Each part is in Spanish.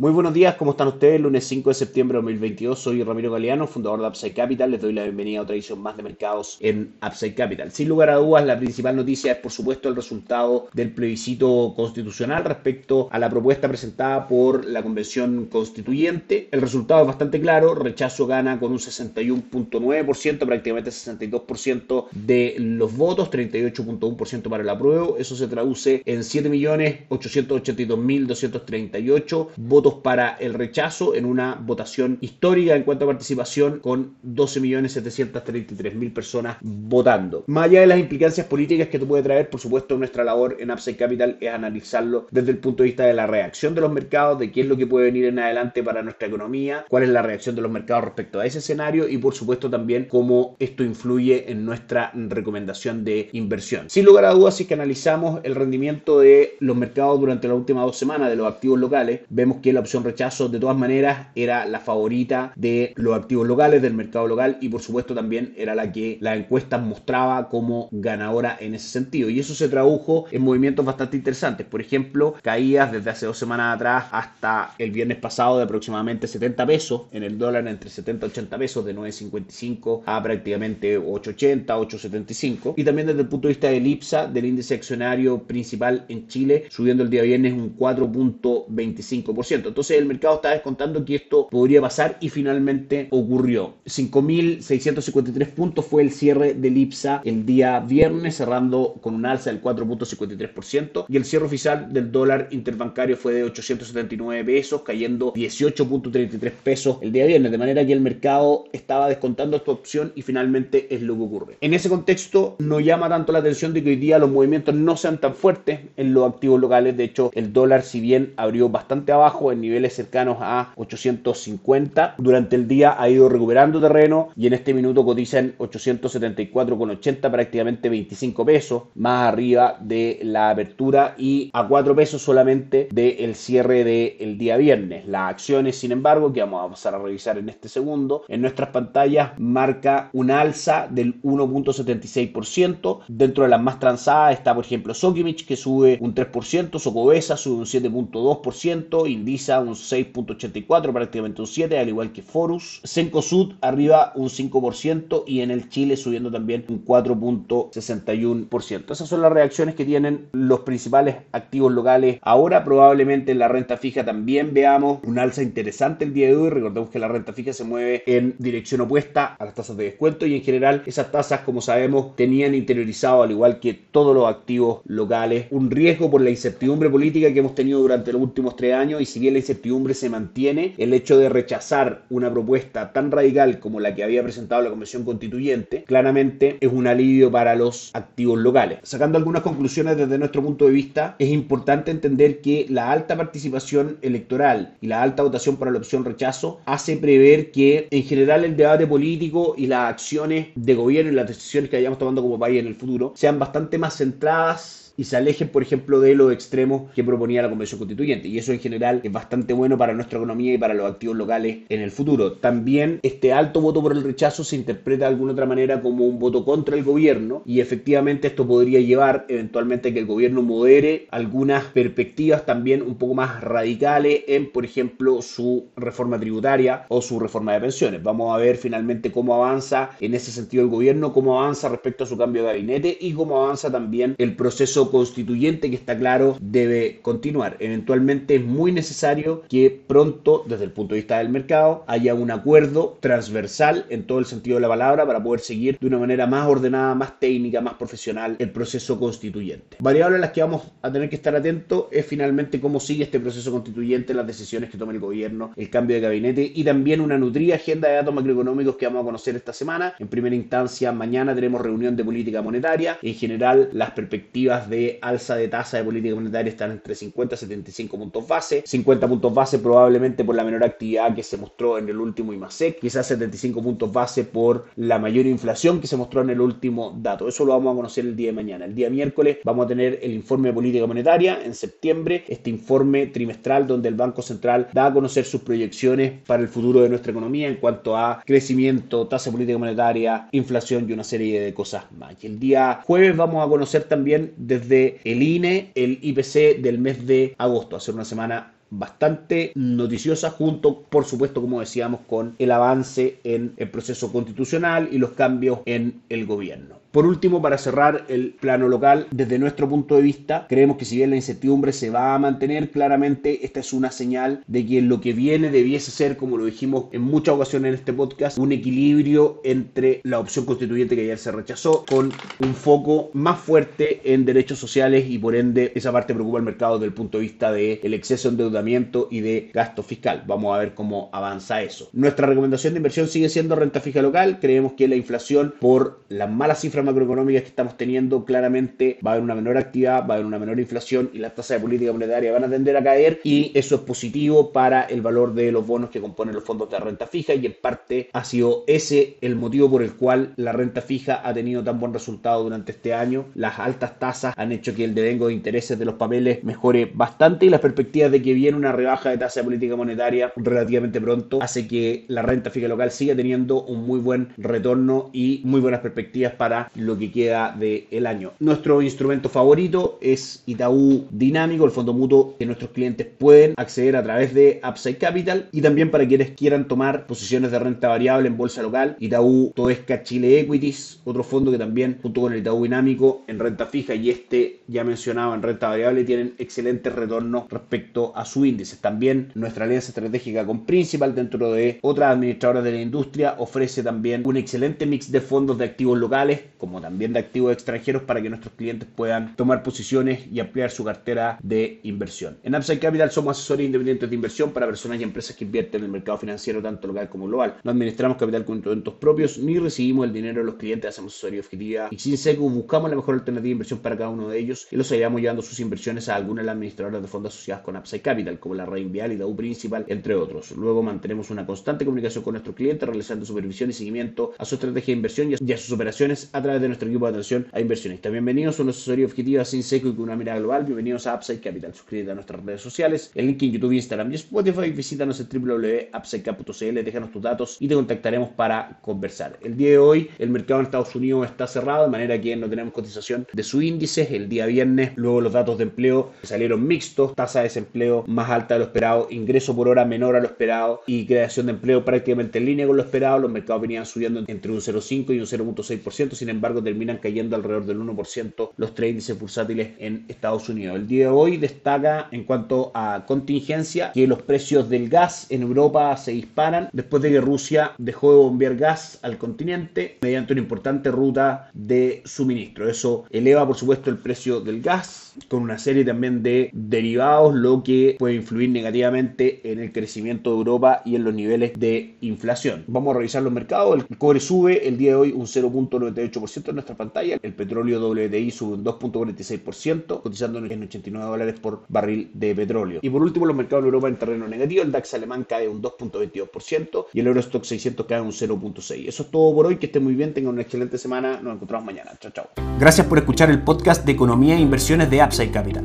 Muy buenos días, ¿cómo están ustedes? Lunes 5 de septiembre de 2022, soy Ramiro Galeano, fundador de Upside Capital. Les doy la bienvenida a otra edición más de mercados en Upside Capital. Sin lugar a dudas, la principal noticia es, por supuesto, el resultado del plebiscito constitucional respecto a la propuesta presentada por la Convención Constituyente. El resultado es bastante claro: rechazo gana con un 61.9%, prácticamente 62% de los votos, 38.1% para el apruebo. Eso se traduce en 7.882.238 votos para el rechazo en una votación histórica en cuanto a participación con 12.733.000 personas votando. Más allá de las implicancias políticas que esto puede traer, por supuesto, nuestra labor en Upside Capital es analizarlo desde el punto de vista de la reacción de los mercados, de qué es lo que puede venir en adelante para nuestra economía, cuál es la reacción de los mercados respecto a ese escenario y, por supuesto, también cómo esto influye en nuestra recomendación de inversión. Sin lugar a dudas, si que analizamos el rendimiento de los mercados durante las últimas dos semanas de los activos locales, vemos que la opción rechazo de todas maneras era la favorita de los activos locales, del mercado local y por supuesto también era la que la encuesta mostraba como ganadora en ese sentido. Y eso se tradujo en movimientos bastante interesantes. Por ejemplo, caídas desde hace dos semanas atrás hasta el viernes pasado de aproximadamente 70 pesos en el dólar, entre 70 y 80 pesos, de 9.55 a prácticamente 8.80, 8.75. Y también desde el punto de vista del IPSA, del índice accionario principal en Chile, subiendo el día viernes un 4.25%. Entonces el mercado estaba descontando que esto podría pasar y finalmente ocurrió. 5.653 puntos fue el cierre del IPSA el día viernes, cerrando con un alza del 4.53% y el cierre oficial del dólar interbancario fue de 879 pesos, cayendo 18.33 pesos el día viernes, de manera que el mercado estaba descontando esta opción y finalmente es lo que ocurre. En ese contexto no llama tanto la atención de que hoy día los movimientos no sean tan fuertes en los activos locales, de hecho el dólar si bien abrió bastante abajo en niveles cercanos a 850. Durante el día ha ido recuperando terreno y en este minuto cotiza en 874,80, prácticamente 25 pesos, más arriba de la apertura y a 4 pesos solamente del cierre del día viernes. Las acciones, sin embargo, que vamos a pasar a revisar en este segundo, en nuestras pantallas marca un alza del 1.76%. Dentro de las más transadas está, por ejemplo, Sokimich, que sube un 3%, Socobesa sube un 7.2%, Un 6.84, prácticamente un 7, al igual que Forus. Sud arriba un 5% y en el Chile subiendo también un 4.61%. Esas son las reacciones que tienen los principales activos locales. Ahora probablemente en la renta fija también veamos un alza interesante el día de hoy. Recordemos que la renta fija se mueve en dirección opuesta a las tasas de descuento y en general esas tasas, como sabemos, tenían interiorizado, al igual que todos los activos locales, un riesgo por la incertidumbre política que hemos tenido durante los últimos tres años y si la incertidumbre se mantiene, el hecho de rechazar una propuesta tan radical como la que había presentado la Convención Constituyente, claramente es un alivio para los activos locales. Sacando algunas conclusiones desde nuestro punto de vista, es importante entender que la alta participación electoral y la alta votación para la opción rechazo hace prever que en general el debate político y las acciones de gobierno y las decisiones que vayamos tomando como país en el futuro sean bastante más centradas y se alejen, por ejemplo, de los extremos que proponía la Convención Constituyente. Y eso en general es bastante bueno para nuestra economía y para los activos locales en el futuro. También este alto voto por el rechazo se interpreta de alguna otra manera como un voto contra el gobierno y efectivamente esto podría llevar eventualmente a que el gobierno modere algunas perspectivas también un poco más radicales en, por ejemplo, su reforma tributaria o su reforma de pensiones. Vamos a ver finalmente cómo avanza en ese sentido el gobierno, cómo avanza respecto a su cambio de gabinete y cómo avanza también el proceso constituyente que está claro debe continuar. Eventualmente es muy necesario que pronto, desde el punto de vista del mercado, haya un acuerdo transversal en todo el sentido de la palabra para poder seguir de una manera más ordenada, más técnica, más profesional el proceso constituyente. Variables a las que vamos a tener que estar atentos es finalmente cómo sigue este proceso constituyente, las decisiones que toma el gobierno, el cambio de gabinete y también una nutrida agenda de datos macroeconómicos que vamos a conocer esta semana. En primera instancia, mañana tenemos reunión de política monetaria. En general, las perspectivas de alza de tasa de política monetaria están entre 50 y 75 puntos base, 50 puntos base probablemente por la menor actividad que se mostró en el último IMASEC, quizás 75 puntos base por la mayor inflación que se mostró en el último dato. Eso lo vamos a conocer el día de mañana. El día miércoles vamos a tener el informe de política monetaria en septiembre, este informe trimestral donde el Banco Central da a conocer sus proyecciones para el futuro de nuestra economía en cuanto a crecimiento, tasa de política monetaria, inflación y una serie de cosas más. Y el día jueves vamos a conocer también desde el INE el IPC del mes de agosto, hacer una semana bastante noticiosa junto, por supuesto, como decíamos, con el avance en el proceso constitucional y los cambios en el gobierno. Por último, para cerrar el plano local, desde nuestro punto de vista, creemos que si bien la incertidumbre se va a mantener, claramente esta es una señal de que lo que viene debiese ser, como lo dijimos en muchas ocasiones en este podcast, un equilibrio entre la opción constituyente que ayer se rechazó con un foco más fuerte en derechos sociales y por ende esa parte preocupa al mercado desde el punto de vista del exceso de endeudamiento y de gasto fiscal. Vamos a ver cómo avanza eso. Nuestra recomendación de inversión sigue siendo renta fija local. Creemos que la inflación por las malas cifras macroeconómicas que estamos teniendo, claramente va a haber una menor actividad, va a haber una menor inflación y las tasas de política monetaria van a tender a caer y eso es positivo para el valor de los bonos que componen los fondos de renta fija y en parte ha sido ese el motivo por el cual la renta fija ha tenido tan buen resultado durante este año. Las altas tasas han hecho que el devengo de intereses de los papeles mejore bastante y las perspectivas de que viene una rebaja de tasa de política monetaria relativamente pronto hace que la renta fija local siga teniendo un muy buen retorno y muy buenas perspectivas para lo que queda del año. Nuestro instrumento favorito es Itaú Dinámico, el fondo mutuo que nuestros clientes pueden acceder a través de Upside Capital y también para quienes quieran tomar posiciones de renta variable en bolsa local, Itaú Toesca Chile Equities, otro fondo que también junto con el Itaú Dinámico en renta fija y este ya mencionado en renta variable tienen excelentes retornos respecto a su índice. También nuestra alianza estratégica con Principal dentro de otras administradoras de la industria ofrece también un excelente mix de fondos de activos locales como también de activos extranjeros para que nuestros clientes puedan tomar posiciones y ampliar su cartera de inversión. En Upside Capital somos asesores independientes de inversión para personas y empresas que invierten en el mercado financiero tanto local como global. No administramos capital con instrumentos propios ni recibimos el dinero de los clientes, hacemos asesoría objetiva y sin seco buscamos la mejor alternativa de inversión para cada uno de ellos y los ayudamos llevando sus inversiones a algunas de las administradoras de fondos asociadas con Upside Capital, como la Reinvial y Dau Principal, entre otros. Luego mantenemos una constante comunicación con nuestros clientes, realizando supervisión y seguimiento a su estrategia de inversión y a sus operaciones a través de nuestro equipo de atención a inversionistas. Bienvenidos a una asesoría objetiva sin seco y con una mirada global. Bienvenidos a Upside Capital. Suscríbete a nuestras redes sociales, el link en YouTube, Instagram y Spotify. Visítanos en www.upsidecap.cl, déjanos tus datos y te contactaremos para conversar. El día de hoy el mercado en Estados Unidos está cerrado, de manera que no tenemos cotización de su índice. El día viernes, luego los datos de empleo salieron mixtos, tasa de desempleo más alta de lo esperado, ingreso por hora menor a lo esperado y creación de empleo prácticamente en línea con lo esperado. Los mercados venían subiendo entre un 0,5 y un 0,6%, sin embargo terminan cayendo alrededor del 1% los tres índices bursátiles en Estados Unidos. El día de hoy destaca en cuanto a contingencia que los precios del gas en Europa se disparan después de que Rusia dejó de bombear gas al continente mediante una importante ruta de suministro. Eso eleva por supuesto el precio del gas con una serie también de derivados, lo que puede influir negativamente en el crecimiento de Europa y en los niveles de inflación. Vamos a revisar los mercados. El cobre sube el día de hoy un 0.98% en nuestra pantalla. El petróleo WTI sube un 2.46%, cotizando en 89 dólares por barril de petróleo. Y por último, los mercados en Europa en terreno negativo. El DAX alemán cae un 2.22% y el Eurostock 600 cae un 0.6%. Eso es todo por hoy. Que estén muy bien, tengan una excelente semana. Nos encontramos mañana. Chao, chao. Gracias por escuchar el podcast de Economía e Inversiones de Upside Capital.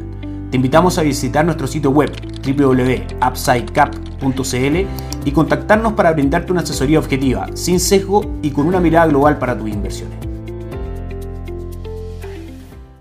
Te invitamos a visitar nuestro sitio web www.upsidecap.cl y contactarnos para brindarte una asesoría objetiva, sin sesgo y con una mirada global para tus inversiones.